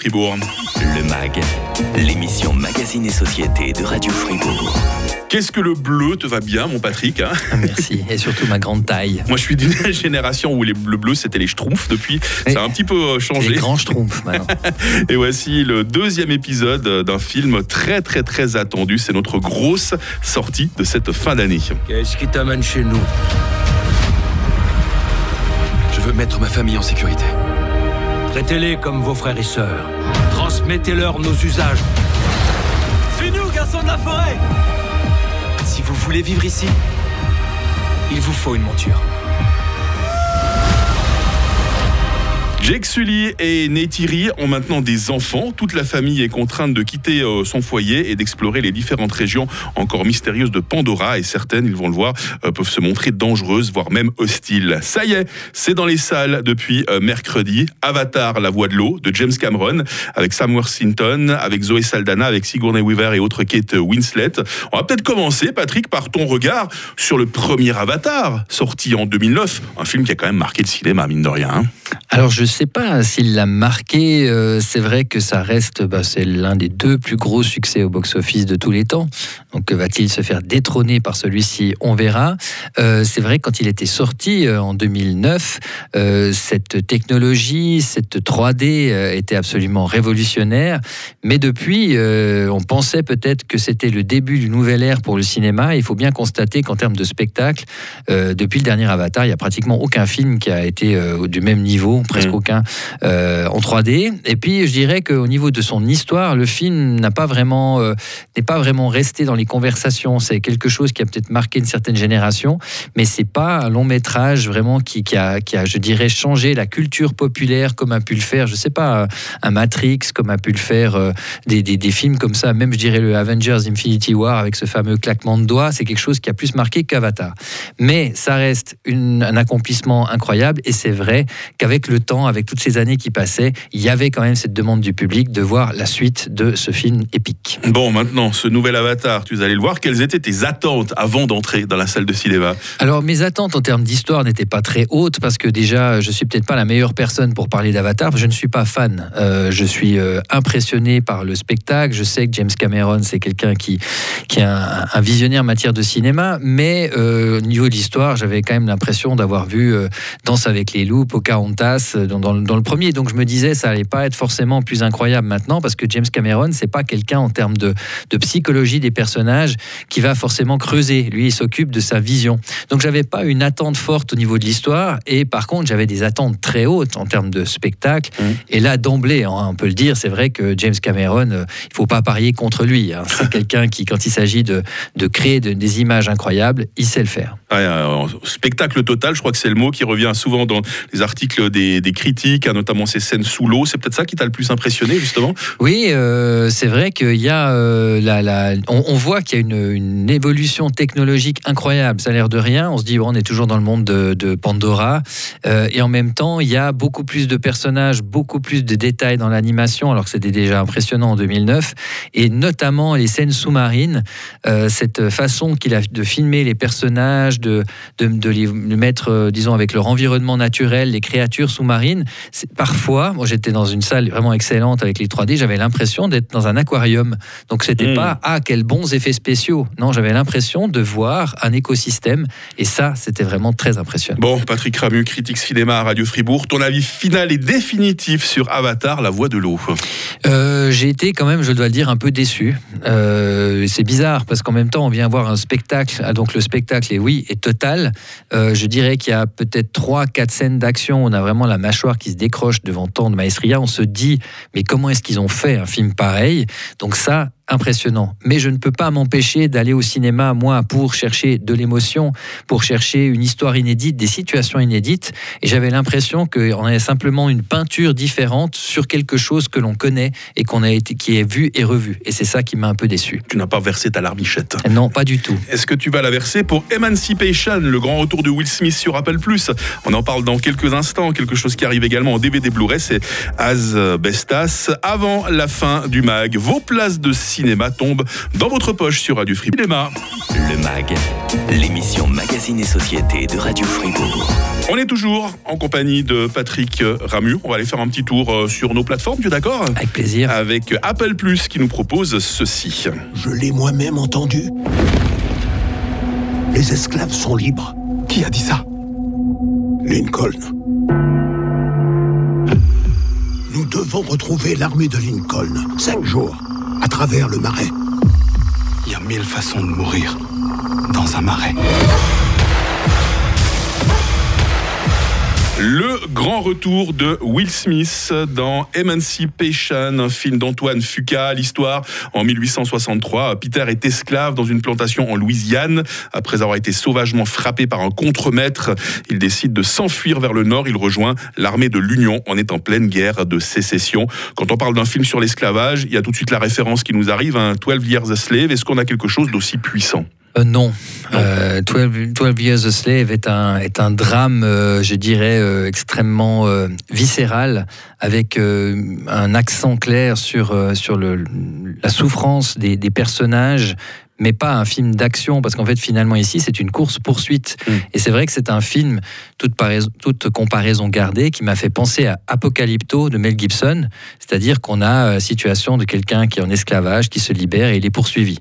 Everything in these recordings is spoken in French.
Fribourg. Le MAG, l'émission Magazine et Société de Radio Fribourg. Qu'est-ce que le bleu te va bien, mon Patrick hein? Ah, Merci, et surtout ma grande taille. Moi, je suis d'une génération où les, le bleu, c'était les schtroumpfs. Depuis, Oui. ça a un petit peu euh, changé. Les grands schtroumpfs maintenant. Et voici le deuxième épisode d'un film très, très, très attendu. C'est notre grosse sortie de cette fin d'année. Qu'est-ce qui t'amène chez nous? Je veux mettre ma famille en sécurité. Traitez-les comme vos frères et sœurs. Transmettez-leur nos usages. C'est nous, garçons de la forêt Si vous voulez vivre ici, il vous faut une monture. Jake Sully et Neytiri ont maintenant des enfants. Toute la famille est contrainte de quitter euh, son foyer et d'explorer les différentes régions encore mystérieuses de Pandora. Et certaines, ils vont le voir, euh, peuvent se montrer dangereuses, voire même hostiles. Ça y est, c'est dans les salles depuis euh, mercredi. Avatar, la voix de l'eau, de James Cameron, avec Sam Worthington, avec Zoé Saldana, avec Sigourney Weaver et autres Kate Winslet. On va peut-être commencer, Patrick, par ton regard sur le premier Avatar, sorti en 2009. Un film qui a quand même marqué le cinéma, mine de rien. hein. Alors je sais pas s'il l'a marqué. euh, c'est vrai que ça reste, bah, c'est l'un des deux plus gros succès au box-office de tous les temps. Donc que va-t-il se faire détrôner par celui-ci? On verra. Euh, c'est vrai que quand il était sorti euh, en 2009, euh, cette technologie, cette 3D euh, était absolument révolutionnaire. Mais depuis, on pensait peut-être que c'était le début d'une nouvelle ère pour le cinéma. Il faut bien constater qu'en termes de spectacle, depuis le dernier Avatar, il n'y a pratiquement aucun film qui a été du même niveau, presque Mm. aucun, en 3D. Et puis, je dirais qu'au niveau de son histoire, le film n'a pas vraiment, n'est pas vraiment resté dans les conversations. C'est quelque chose qui a peut-être marqué une certaine génération, mais c'est pas un long métrage vraiment qui, a, qui a, je dirais, changé la culture populaire comme a pu le faire, je sais pas, un Matrix, comme a pu le faire euh, des, films comme ça, même je dirais le Avengers Infinity War avec ce fameux claquement de doigts, c'est quelque chose qui a plus marqué qu'Avatar. Mais ça reste un accomplissement incroyable et c'est vrai qu'avec le temps, avec toutes ces années qui passaient, il y avait quand même cette demande du public de voir la suite de ce film épique. Bon, maintenant, ce nouvel avatar, tu allais le voir. Quelles étaient tes attentes avant d'entrer dans la salle de cinéma Alors mes attentes en termes d'histoire n'étaient pas très hautes parce que déjà je suis peut-être pas la meilleure personne pour parler d'Avatar. Je ne suis pas fan. Euh, je suis euh, impressionné par le spectacle. Je sais que James Cameron c'est quelqu'un qui qui est un, visionnaire en matière de cinéma, mais euh, au niveau de l'histoire j'avais quand même l'impression d'avoir vu Danse avec les loups, Pocahontas dans, dans le- dans le premier. Donc je me disais ça allait pas être forcément plus incroyable maintenant parce que James Cameron c'est pas quelqu'un en termes de, de psychologie des personnages qui va forcément creuser. Lui il s'occupe de sa vision. Donc j'avais pas une attente forte au niveau de l'histoire et par contre j'avais des attentes très hautes en termes de spectacle. Mhm. Et là d'emblée, hein, on peut le dire, c'est vrai que James Cameron, euh, il faut pas parier contre lui. hein. C'est quelqu'un qui, quand il s'agit de, de créer de- des images incroyables, il sait le faire. Ouais, euh, Spectacle total, je crois que c'est le mot qui revient souvent dans les articles des, des critiques, hein, notamment ces scènes sous l'eau. C'est peut-être ça qui t'a le plus impressionné, justement? Oui, euh, c'est vrai qu'il y a euh, la, la- on, on voit qu'il y a une, une évolution technologique incroyable. Ça a l'air de rien. On se dit on est toujours dans le monde de, de Pandora, Euh, et en même temps, il y a beaucoup plus de personnages, beaucoup plus de détails dans l'animation, alors que c'était déjà impressionnant en 2009, et notamment les scènes sous-marines. euh, cette façon qu'il a de filmer les personnages, de, de, de les mettre, euh, disons, avec leur environnement naturel, les créatures sous-marines. Parfois, moi j'étais dans une salle vraiment excellente avec les 3D, j'avais l'impression d'être dans un aquarium. Donc c'était Mm. pas ah quels bons effets spéciaux. Non, j'avais l'impression de voir un écosystème et ça c'était vraiment très impressionnant. Bon, Patrick Ramu, critique cinéma à Radio Fribourg. Ton avis final et définitif sur Avatar, la voix de l'eau Euh, j'ai été quand même, je dois le dire, un peu déçu. Euh, c'est bizarre parce qu'en même temps, on vient voir un spectacle. Ah, donc le spectacle est oui, est total. Euh, je dirais qu'il y a peut-être trois, quatre scènes d'action. On a vraiment la mâchoire qui se décroche devant tant de maestria. On se dit, mais comment est-ce qu'ils ont fait un film pareil? Donc ça, impressionnant. Mais je ne peux pas m'empêcher d'aller au cinéma, moi, pour chercher de l'émotion, pour chercher une histoire inédite, des situations inédites. Et j'avais l'impression qu'on avait simplement une peinture différente sur quelque chose que l'on connaît et qu'on a été, qui est vu et revu. Et c'est ça qui m'a un peu déçu. Tu n'as pas versé ta larmichette. Non, pas du tout. Est-ce que tu vas la verser pour Emancipation, le grand retour de Will Smith sur Apple Plus? On en parle dans quelques instants. Quelque chose qui arrive également en DVD Blu-ray, c'est As Bestas. Avant la fin du mag, vos places de cinéma cinéma tombe dans votre poche sur Radio Fribourg. Cinéma. Le MAG, l'émission Magazine et Société de Radio Fribourg. On est toujours en compagnie de Patrick Ramu. On va aller faire un petit tour euh, sur nos plateformes, tu es d'accord? Avec plaisir. Avec Apple Plus qui nous propose ceci. Je l'ai moi-même entendu. Les esclaves sont libres. Qui a dit ça? Lincoln. Nous devons retrouver l'armée de Lincoln. Cinq jours, à travers le marais. Il y a mille façons de mourir dans un marais. Le grand retour de Will Smith dans Emancipation, un film d'Antoine Fuqua. L'histoire en 1863. Peter est esclave dans une plantation en Louisiane. Après avoir été sauvagement frappé par un contremaître, il décide de s'enfuir vers le nord. Il rejoint l'armée de l'Union. On est en pleine guerre de sécession. Quand on parle d'un film sur l'esclavage, il y a tout de suite la référence qui nous arrive, un 12 Years a Slave. Est-ce qu'on a quelque chose d'aussi puissant? Euh, non. Euh, 12, 12, Years a Slave est un, est un drame, euh, je dirais, euh, extrêmement euh, viscéral, avec euh, un accent clair sur, euh, sur le, la souffrance des, des personnages, mais pas un film d'action, parce qu'en fait, finalement, ici, c'est une course-poursuite. Mm. Et c'est vrai que c'est un film, toute, paraison- toute comparaison gardée, qui m'a fait penser à Apocalypto de Mel Gibson, c'est-à-dire qu'on a la situation de quelqu'un qui est en esclavage, qui se libère et il est poursuivi.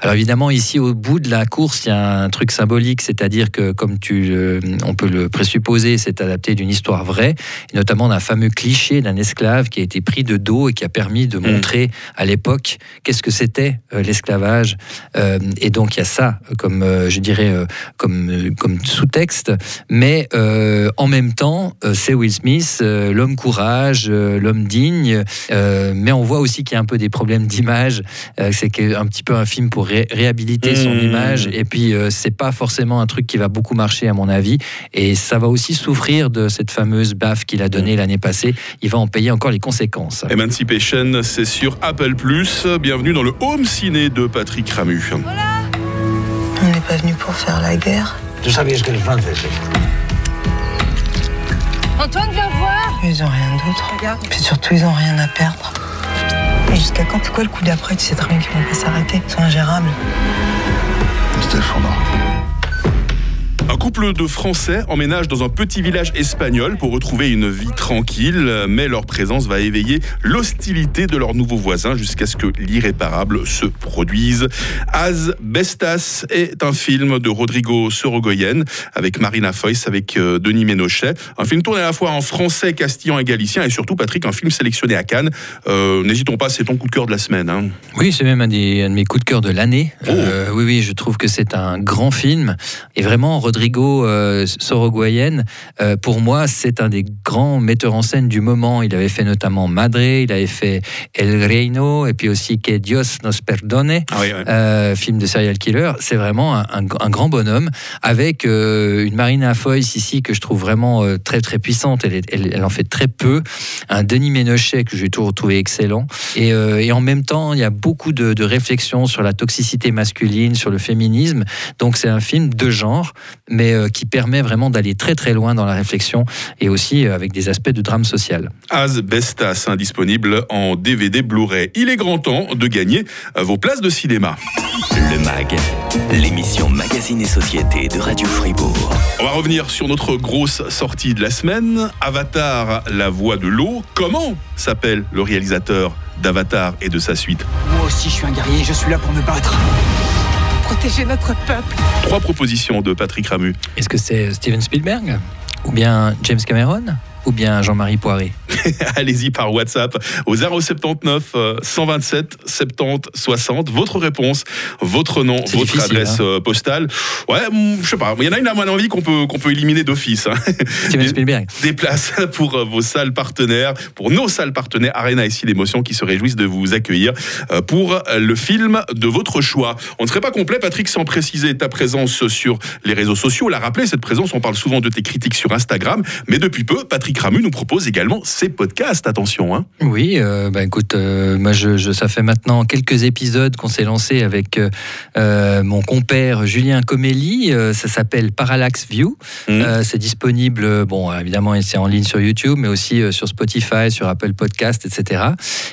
Alors évidemment, ici, au bout de la course, il y a un truc symbolique, c'est-à-dire que, comme tu, le- on peut le présupposer, c'est adapté d'une histoire vraie, et notamment d'un fameux cliché d'un esclave qui a été pris de dos et qui a permis de montrer à l'époque qu'est-ce que c'était euh, l'esclavage. Euh, et donc il y a ça comme, euh, je dirais, euh, comme, comme sous-texte. Mais euh, en même temps, c'est Will Smith, l'homme courage, l'homme digne. euh, mais on voit aussi qu'il y a un peu des problèmes d'image. C'est un petit peu un film pour ré- réhabiliter son Mmh. image. Et puis c'est pas forcément un truc qui va beaucoup marcher à mon avis. Et ça va aussi souffrir de cette fameuse baffe qu'il a donnée l'année passée. Il va en payer encore les conséquences. Emancipation, c'est sur Apple Plus. Bienvenue dans le home ciné de Patrick Ramu. On n'est pas venu pour faire la guerre. Tu savais ce que le vent faisait. Antoine, viens voir Ils ont rien d'autre. Regarde. Puis surtout, ils ont rien à perdre. Et jusqu'à quand? C'est quoi le coup d'après Tu sais très bien qu'ils vont pas s'arrêter? C'est ingérable. C'était couple de Français emménage dans un petit village espagnol pour retrouver une vie tranquille, mais leur présence va éveiller l'hostilité de leurs nouveaux voisins jusqu'à ce que l'irréparable se produise. Az Bestas est un film de Rodrigo Sorogoyen avec Marina Foïs, avec euh, Denis Ménochet. Un film tourné à la fois en français, castillan et galicien et surtout, Patrick, un film sélectionné à Cannes. Euh, N'hésitons pas, c'est ton coup de cœur de la semaine. hein. Oui, c'est même un, des, un de mes coups de cœur de l'année. Oh. Euh, oui, oui, je trouve que c'est un grand film. Et vraiment, Rodrigo euh, Sorogoyen, euh, pour moi, c'est un des grands metteurs en scène du moment. Il avait fait notamment Madre, il avait fait El Reino, et puis aussi Que Dios nos perdone. Ah oui. Euh, film de serial killer, c'est vraiment un, un- un grand bonhomme avec euh, une Marina Foïs ici que je trouve vraiment euh, très très puissante. Elle, est- elle- elle en fait très peu. Un Denis Ménochet que j'ai toujours trouvé excellent. Et, euh, et en même temps, il y a beaucoup de, de réflexions sur la toxicité masculine, sur le féminisme. Donc c'est un film de genre, mais euh, qui permet vraiment d'aller très très loin dans la réflexion et aussi euh, avec des aspects de drame social. As Bestas, disponible en DVD Blu-ray. Il est grand temps de gagner euh, vos places de cinéma. Le MAG, l'émission Magazine et Société de Radio Fribourg. On va revenir sur notre grosse sortie de la semaine. Avatar, la voix de l'eau. Comment s'appelle le réalisateur d'Avatar et de sa suite? Moi aussi, je suis un guerrier, je suis là pour me battre. Protéger notre peuple. Trois propositions de Patrick Ramu. Est-ce que c'est Steven Spielberg ou bien James Cameron ou bien Jean-Marie Poiré? Allez-y par WhatsApp au 079 euh, 127 70 60. Votre réponse, votre nom, votre adresse hein. euh, postale. Ouais, hum, je sais pas. Il y en a une à mon envie qu'on peut, qu'on peut éliminer d'office. hein. Steven Spielberg. des places pour euh, vos salles partenaires, pour nos salles partenaires Arena Cinémotion d'émotion qui se réjouissent de vous accueillir euh, pour le film de votre choix. On ne serait pas complet, Patrick, sans préciser ta présence sur les réseaux sociaux. La rappeler, cette présence, on parle souvent de tes critiques sur Instagram, mais depuis peu, Patrick Ramu nous propose également ses podcasts. Attention. Hein. Oui, euh, bah, écoute, euh, moi, je, je- ça fait maintenant quelques épisodes qu'on s'est lancé avec euh, euh, mon compère Julien Comelli. Ça s'appelle Parallax View. Euh, c'est disponible, bon, évidemment, c'est en ligne sur YouTube, mais aussi sur Spotify, sur Apple Podcast, etc.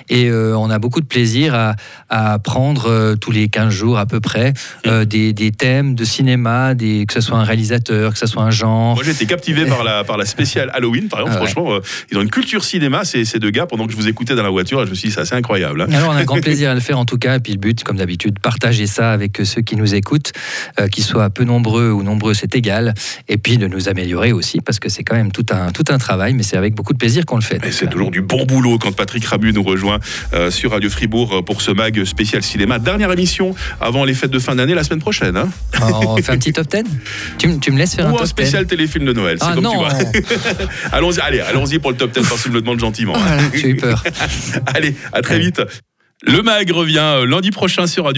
Et on a beaucoup de plaisir à, à prendre tous les 15 jours à peu près euh, des, des thèmes de cinéma, des, que ce soit un réalisateur, que ce soit un genre. Moi, j'ai été captivé par la, par la spéciale Halloween, par exemple. Ah. Franchement, ils ont une culture cinéma, ces, ces deux gars. Pendant que je vous écoutais dans la voiture, je me suis dit, c'est assez incroyable. hein. Alors, on a un grand plaisir à le faire en tout cas. Et puis, le but, comme d'habitude, partager ça avec ceux qui nous écoutent, euh, qu'ils soient peu nombreux ou nombreux, c'est égal. Et puis, de nous améliorer aussi, parce que c'est quand même tout un, tout un travail, mais c'est avec beaucoup de plaisir qu'on le fait. Et c'est toujours du bon boulot quand Patrick Rabu nous rejoint euh, sur Radio Fribourg euh, pour ce mag spécial cinéma. Dernière émission avant les fêtes de fin d'année la semaine prochaine. hein. On fait un petit top 10 tu, me- tu me laisses faire un Ou top un 10 spécial téléfilm de Noël. C'est Ah comme non tu vois. allons-y, allez, allons-y pour le top 10 parce je me le demande gentiment. Voilà, J'ai eu peur. Allez, à très vite. Le mag revient euh, lundi prochain sur Radio